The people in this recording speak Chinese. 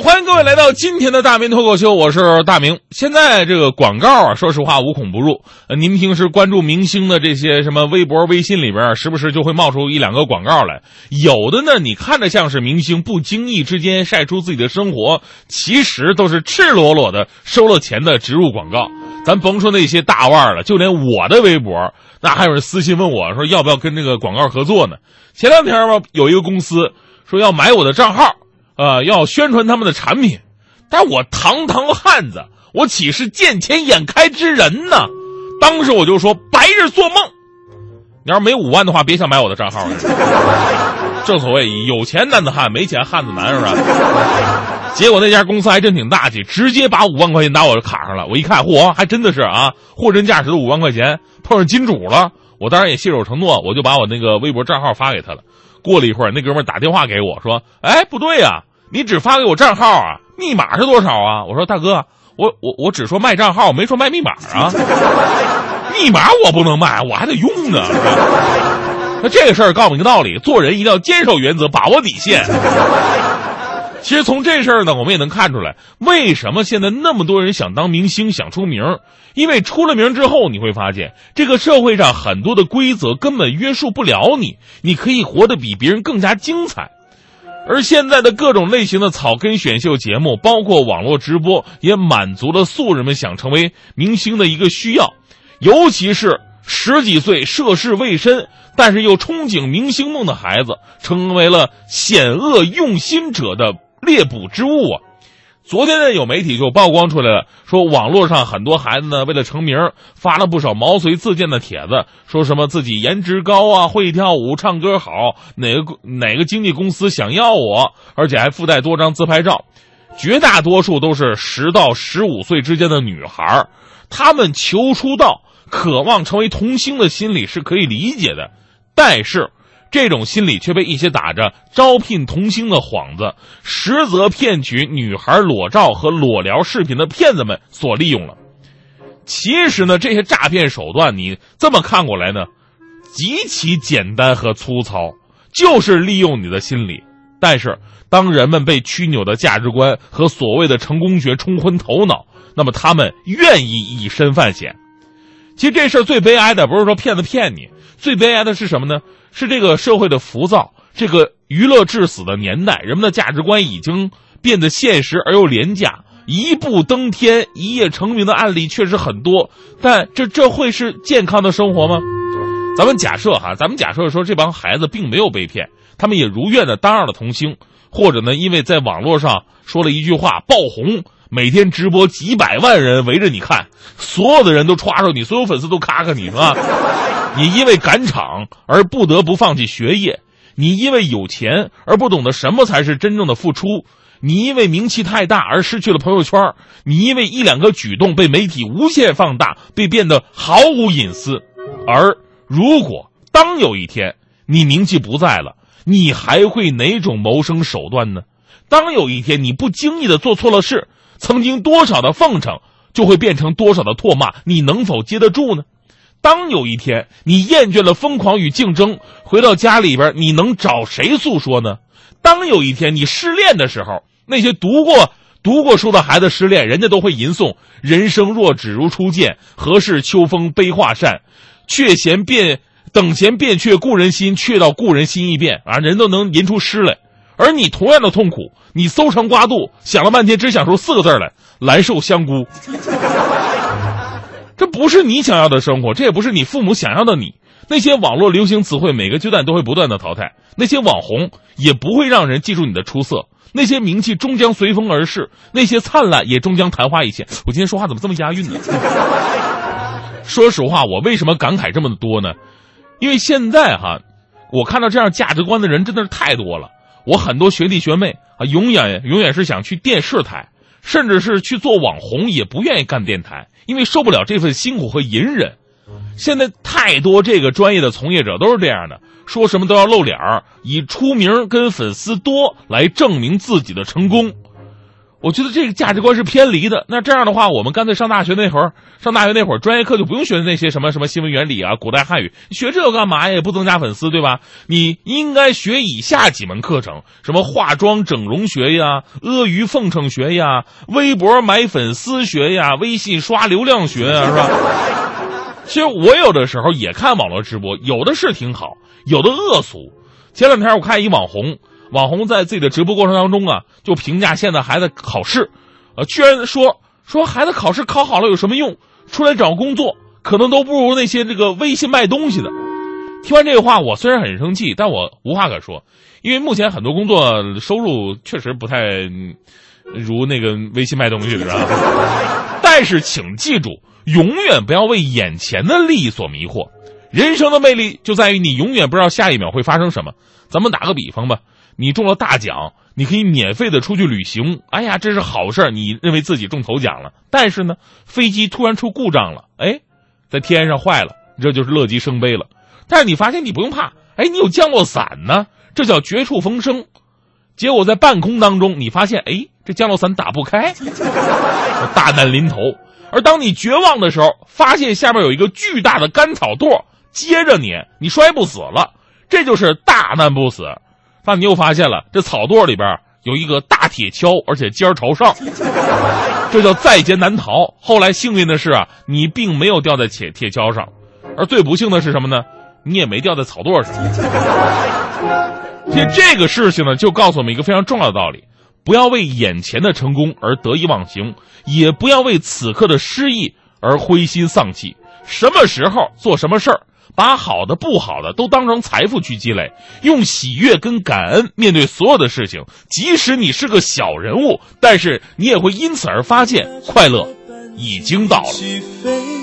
欢迎各位来到今天的大明脱口秀，我是大明。现在这个广告啊，说实话无孔不入。呃，您平时关注明星的这些什么微博、微信里边，时不时就会冒出一两个广告来。有的呢，你看着像是明星不经意之间晒出自己的生活，其实都是赤裸裸的收了钱的植入广告。咱甭说那些大腕了，就连我的微博，那还有人私信问我说要不要跟这个广告合作呢？前两天吧，有一个公司说要买我的账号。呃，要宣传他们的产品，但我堂堂汉子，我岂是见钱眼开之人呢？当时我就说白日做梦。你要是没五万的话，别想买我的账号。正所谓有钱男子汉，没钱汉子难，是吧？结果那家公司还真挺大气，直接把五万块钱打我的卡上了。我一看，嚯，还真的是啊，货真价实的五万块钱，碰上金主了。我当然也信守承诺，我就把我那个微博账号发给他了。过了一会儿，那哥们打电话给我说：“哎，不对呀，你只发给我账号啊，密码是多少啊？”我说：“大哥，我我我只说卖账号，没说卖密码啊。密码我不能卖，我还得用呢。那这个事儿告诉你个道理：做人一定要坚守原则，把握底线。”其实从这事儿呢，我们也能看出来，为什么现在那么多人想当明星、想出名因为出了名之后，你会发现这个社会上很多的规则根本约束不了你，你可以活得比别人更加精彩。而现在的各种类型的草根选秀节目，包括网络直播，也满足了素人们想成为明星的一个需要，尤其是十几岁涉世未深，但是又憧憬明星梦的孩子，成为了险恶用心者的。猎捕之物啊！昨天呢，有媒体就曝光出来了，说网络上很多孩子呢，为了成名，发了不少毛遂自荐的帖子，说什么自己颜值高啊，会跳舞，唱歌好，哪个哪个经纪公司想要我，而且还附带多张自拍照。绝大多数都是十到十五岁之间的女孩，她们求出道、渴望成为童星的心理是可以理解的，但是。这种心理却被一些打着招聘童星的幌子，实则骗取女孩裸照和裸聊视频的骗子们所利用了。其实呢，这些诈骗手段你这么看过来呢，极其简单和粗糙，就是利用你的心理。但是，当人们被曲扭的价值观和所谓的成功学冲昏头脑，那么他们愿意以身犯险。其实这事儿最悲哀的不是说骗子骗你，最悲哀的是什么呢？是这个社会的浮躁，这个娱乐至死的年代，人们的价值观已经变得现实而又廉价。一步登天、一夜成名的案例确实很多，但这这会是健康的生活吗？咱们假设哈，咱们假设说这帮孩子并没有被骗，他们也如愿的当上了童星，或者呢，因为在网络上说了一句话爆红，每天直播几百万人围着你看，所有的人都歘着你，所有粉丝都咔咔你，是吧？你因为赶场而不得不放弃学业，你因为有钱而不懂得什么才是真正的付出，你因为名气太大而失去了朋友圈，你因为一两个举动被媒体无限放大，被变得毫无隐私。而如果当有一天你名气不在了，你还会哪种谋生手段呢？当有一天你不经意的做错了事，曾经多少的奉承就会变成多少的唾骂，你能否接得住呢？当有一天你厌倦了疯狂与竞争，回到家里边，你能找谁诉说呢？当有一天你失恋的时候，那些读过读过书的孩子失恋，人家都会吟诵“人生若只如初见，何事秋风悲画扇，却嫌变等闲变却故人心，却道故人心易变”啊，人都能吟出诗来。而你同样的痛苦，你搜肠刮肚想了半天，只想出四个字来：“来寿香菇。”不是你想要的生活，这也不是你父母想要的你。那些网络流行词汇，每个阶段都会不断的淘汰。那些网红也不会让人记住你的出色。那些名气终将随风而逝，那些灿烂也终将昙花一现。我今天说话怎么这么押韵呢？说实话，我为什么感慨这么多呢？因为现在哈，我看到这样价值观的人真的是太多了。我很多学弟学妹啊，永远永远是想去电视台。甚至是去做网红，也不愿意干电台，因为受不了这份辛苦和隐忍。现在太多这个专业的从业者都是这样的，说什么都要露脸儿，以出名跟粉丝多来证明自己的成功。我觉得这个价值观是偏离的。那这样的话，我们干脆上大学那会儿，上大学那会儿，专业课就不用学那些什么什么新闻原理啊、古代汉语，学这个干嘛呀？也不增加粉丝，对吧？你应该学以下几门课程：什么化妆整容学呀、阿谀奉承学呀、微博买粉丝学呀、微信刷流量学呀，是吧？其实我有的时候也看网络直播，有的是挺好，有的恶俗。前两天我看一网红。网红在自己的直播过程当中啊，就评价现在孩子考试，呃，居然说说孩子考试考好了有什么用？出来找工作可能都不如那些这个微信卖东西的。听完这个话，我虽然很生气，但我无话可说，因为目前很多工作收入确实不太如那个微信卖东西的。但是请记住，永远不要为眼前的利益所迷惑。人生的魅力就在于你永远不知道下一秒会发生什么。咱们打个比方吧。你中了大奖，你可以免费的出去旅行。哎呀，这是好事你认为自己中头奖了。但是呢，飞机突然出故障了，哎，在天上坏了，这就是乐极生悲了。但是你发现你不用怕，哎，你有降落伞呢，这叫绝处逢生。结果在半空当中，你发现，哎，这降落伞打不开，大难临头。而当你绝望的时候，发现下面有一个巨大的干草垛接着你，你摔不死了，这就是大难不死。但你又发现了，这草垛里边有一个大铁锹，而且尖儿朝上，这叫在劫难逃。后来幸运的是啊，你并没有掉在铁铁锹上，而最不幸的是什么呢？你也没掉在草垛上。其实这个事情呢，就告诉我们一个非常重要的道理：不要为眼前的成功而得意忘形，也不要为此刻的失意而灰心丧气。什么时候做什么事儿？把好的、不好的都当成财富去积累，用喜悦跟感恩面对所有的事情。即使你是个小人物，但是你也会因此而发现快乐已经到了。